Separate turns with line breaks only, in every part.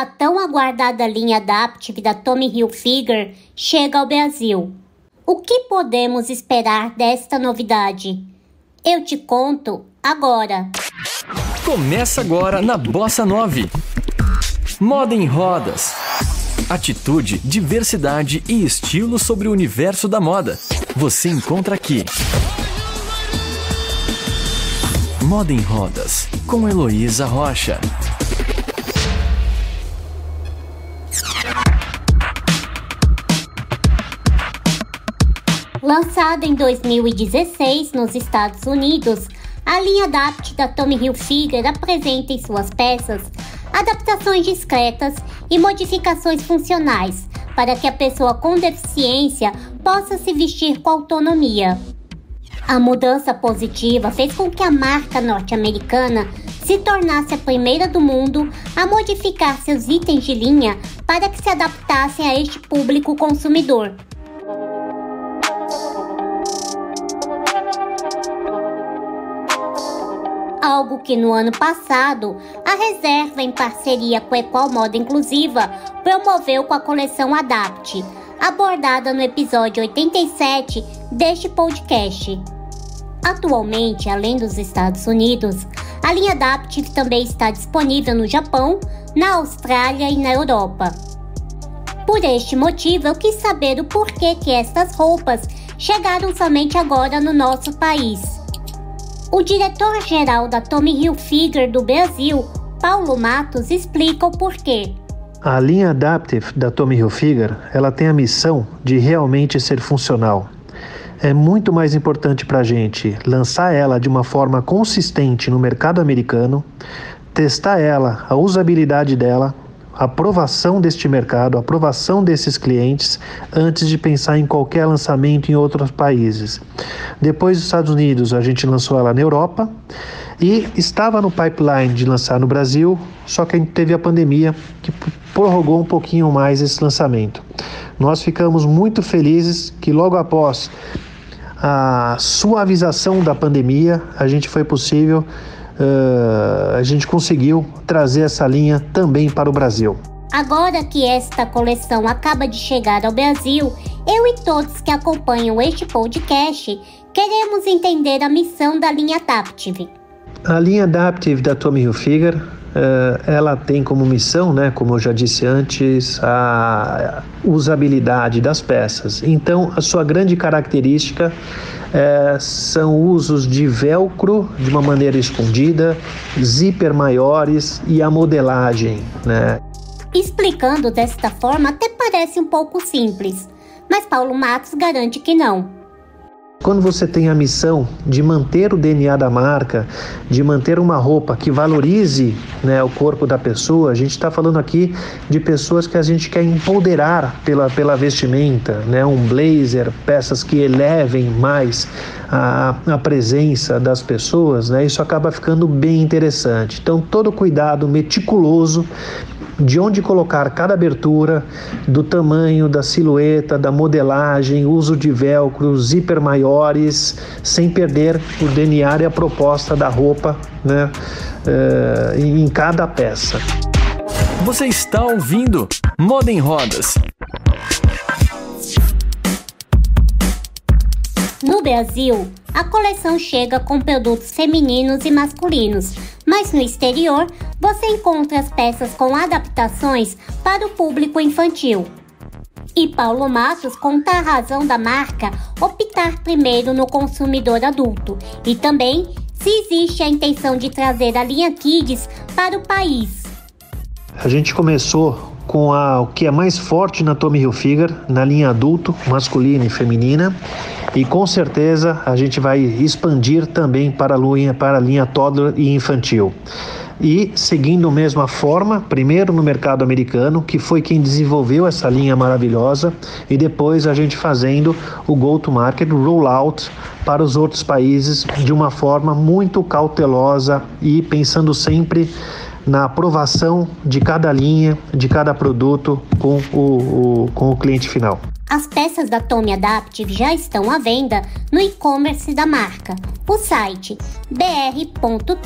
A tão aguardada linha Adaptive da Tommy Hilfiger chega ao Brasil. O que podemos esperar desta novidade? Eu te conto agora.
Começa agora na Bossa 9. Moda em rodas. Atitude, diversidade e estilo sobre o universo da moda. Você encontra aqui. Moda em Rodas, com Heloísa Rocha.
Lançada em 2016 nos Estados Unidos, a linha Adapt da Tommy Hilfiger apresenta em suas peças adaptações discretas e modificações funcionais para que a pessoa com deficiência possa se vestir com autonomia. A mudança positiva fez com que a marca norte-americana se tornasse a primeira do mundo a modificar seus itens de linha para que se adaptassem a este público consumidor. Algo que no ano passado a Reserva, em parceria com a Equal Moda Inclusiva, promoveu com a coleção Adapt, abordada no episódio 87 deste podcast. Atualmente, além dos Estados Unidos, a linha Adaptive também está disponível no Japão, na Austrália e na Europa. Por este motivo, eu quis saber o porquê que estas roupas chegaram somente agora no nosso país. O diretor-geral da Tommy Hilfiger do Brasil, Paulo Matos, explica o porquê.
A linha Adaptive da Tommy Hilfiger, ela tem a missão de realmente ser funcional. É muito mais importante para a gente lançar ela de uma forma consistente no mercado americano, testar ela, a usabilidade dela, aprovação deste mercado, aprovação desses clientes antes de pensar em qualquer lançamento em outros países. Depois dos Estados Unidos, a gente lançou ela na Europa e estava no pipeline de lançar no Brasil, só que a gente teve a pandemia que prorrogou um pouquinho mais esse lançamento. Nós ficamos muito felizes que logo após a suavização da pandemia, a gente foi possível uh, a gente conseguiu trazer essa linha também para o Brasil.
Agora que esta coleção acaba de chegar ao Brasil, eu e todos que acompanham este podcast queremos entender a missão da linha Adaptive.
A linha Adaptive da Tommy Hilfiger, uh, ela tem como missão, né, como eu já disse antes, a usabilidade das peças. Então, a sua grande característica é, são usos de velcro de uma maneira escondida, zíper maiores e a modelagem. Né?
Explicando desta forma até parece um pouco simples, mas Paulo Matos garante que não.
Quando você tem a missão de manter o DNA da marca, de manter uma roupa que valorize né, o corpo da pessoa, a gente está falando aqui de pessoas que a gente quer empoderar pela, pela vestimenta, né, um blazer, peças que elevem mais a, a presença das pessoas, né, isso acaba ficando bem interessante. Então, todo cuidado meticuloso de onde colocar cada abertura, do tamanho, da silhueta, da modelagem, uso de velcro, zíper maiores, sem perder o DNA e a proposta da roupa né, uh, em cada peça.
Você está ouvindo Moda em Rodas.
No Brasil, a coleção chega com produtos femininos e masculinos, mas no exterior você encontra as peças com adaptações para o público infantil. E Paulo Matos conta a razão da marca optar primeiro no consumidor adulto e também se existe a intenção de trazer a linha Kids para o país.
A gente começou com a, o que é mais forte na Tommy Hilfiger, na linha adulto, masculina e feminina, e com certeza a gente vai expandir também para a linha, para a linha toddler e infantil. E seguindo a mesma forma, primeiro no mercado americano, que foi quem desenvolveu essa linha maravilhosa, e depois a gente fazendo o go-to-market rollout para os outros países de uma forma muito cautelosa e pensando sempre na aprovação de cada linha, de cada produto com o, o com o cliente final.
As peças da Tommy Adaptive já estão à venda no e-commerce da marca, o site br.tome.com.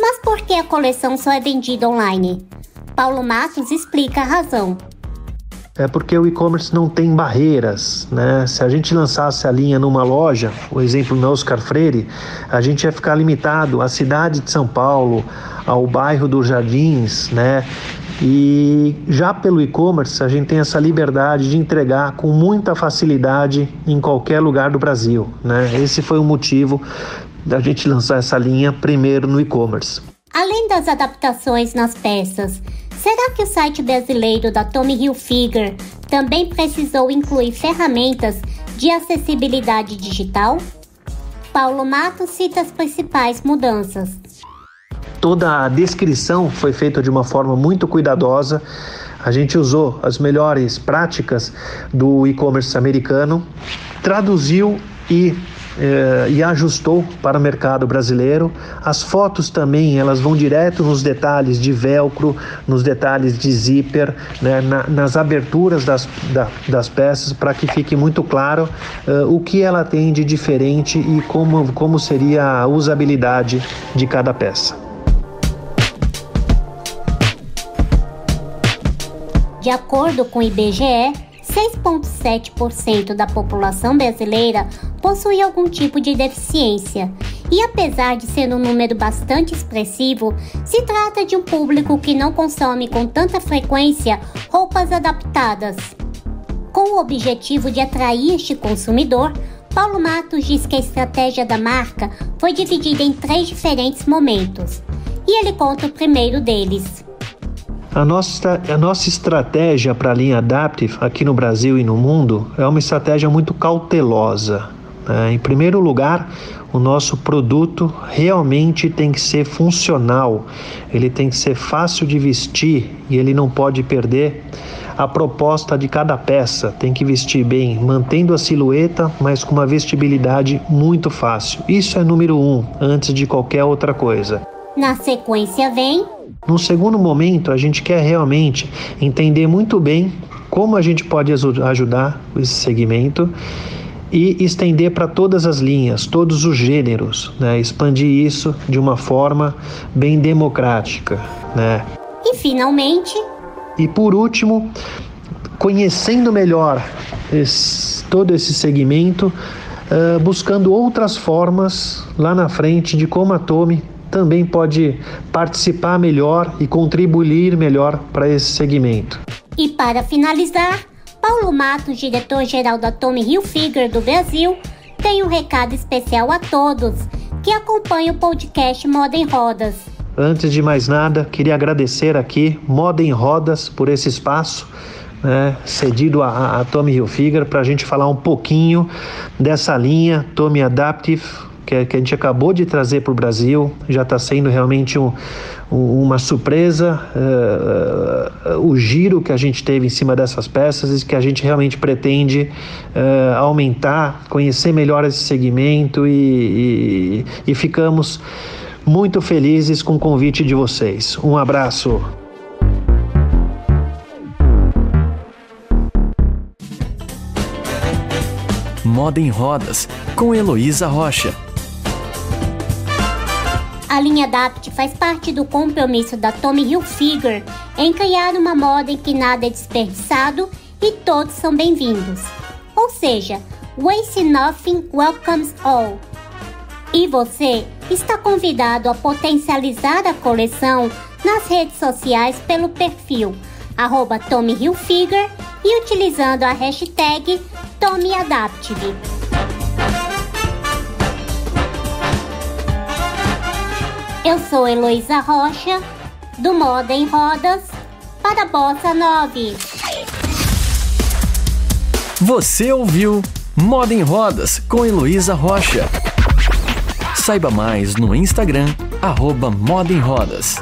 Mas por que a coleção só é vendida online? Paulo Matos explica a razão
é porque o e-commerce não tem barreiras, né? Se a gente lançasse a linha numa loja, o exemplo no Oscar Freire, a gente ia ficar limitado à cidade de São Paulo, ao bairro dos Jardins, né? E já pelo e-commerce a gente tem essa liberdade de entregar com muita facilidade em qualquer lugar do Brasil, né? Esse foi o motivo da gente lançar essa linha primeiro no e-commerce.
Além das adaptações nas peças, Será que o site brasileiro da Tommy Hilfiger também precisou incluir ferramentas de acessibilidade digital? Paulo Mato cita as principais mudanças.
Toda a descrição foi feita de uma forma muito cuidadosa. A gente usou as melhores práticas do e-commerce americano, traduziu e eh, e ajustou para o mercado brasileiro. As fotos também elas vão direto nos detalhes de velcro, nos detalhes de zíper, né, na, nas aberturas das, da, das peças para que fique muito claro eh, o que ela tem de diferente e como, como seria a usabilidade de cada peça.
De acordo com o IBGE, 6,7% da população brasileira possui algum tipo de deficiência. E apesar de ser um número bastante expressivo, se trata de um público que não consome com tanta frequência roupas adaptadas. Com o objetivo de atrair este consumidor, Paulo Matos diz que a estratégia da marca foi dividida em três diferentes momentos. E ele conta o primeiro deles.
A nossa, a nossa estratégia para a linha Adaptive aqui no Brasil e no mundo é uma estratégia muito cautelosa. Né? Em primeiro lugar, o nosso produto realmente tem que ser funcional, ele tem que ser fácil de vestir e ele não pode perder a proposta de cada peça. Tem que vestir bem, mantendo a silhueta, mas com uma vestibilidade muito fácil. Isso é número um, antes de qualquer outra coisa.
Na sequência vem
no segundo momento, a gente quer realmente entender muito bem como a gente pode ajudar esse segmento e estender para todas as linhas, todos os gêneros, né? expandir isso de uma forma bem democrática. Né?
E finalmente.
E por último, conhecendo melhor esse, todo esse segmento, uh, buscando outras formas lá na frente de como a Tome também pode participar melhor e contribuir melhor para esse segmento.
E para finalizar, Paulo Matos, diretor-geral da Tommy Hilfiger do Brasil, tem um recado especial a todos que acompanham o podcast Moda em Rodas.
Antes de mais nada, queria agradecer aqui Moda em Rodas por esse espaço né, cedido a, a Tommy Hilfiger para a gente falar um pouquinho dessa linha Tommy Adaptive que, que a gente acabou de trazer para o Brasil, já está sendo realmente um, um, uma surpresa uh, uh, o giro que a gente teve em cima dessas peças e que a gente realmente pretende uh, aumentar, conhecer melhor esse segmento e, e, e ficamos muito felizes com o convite de vocês. Um abraço.
Moda em Rodas, com Heloísa Rocha.
A linha DAPT faz parte do compromisso da Tommy Hilfiger em criar uma moda em que nada é desperdiçado e todos são bem-vindos. Ou seja, Waste Nothing Welcomes All. E você está convidado a potencializar a coleção nas redes sociais pelo perfil Tommy Hilfiger e utilizando a hashtag TommyAdaptive. Eu sou Heloísa Rocha, do Moda em Rodas, para Bossa 9.
Você ouviu Moda em Rodas com Heloísa Rocha. Saiba mais no Instagram, arroba Moda em Rodas.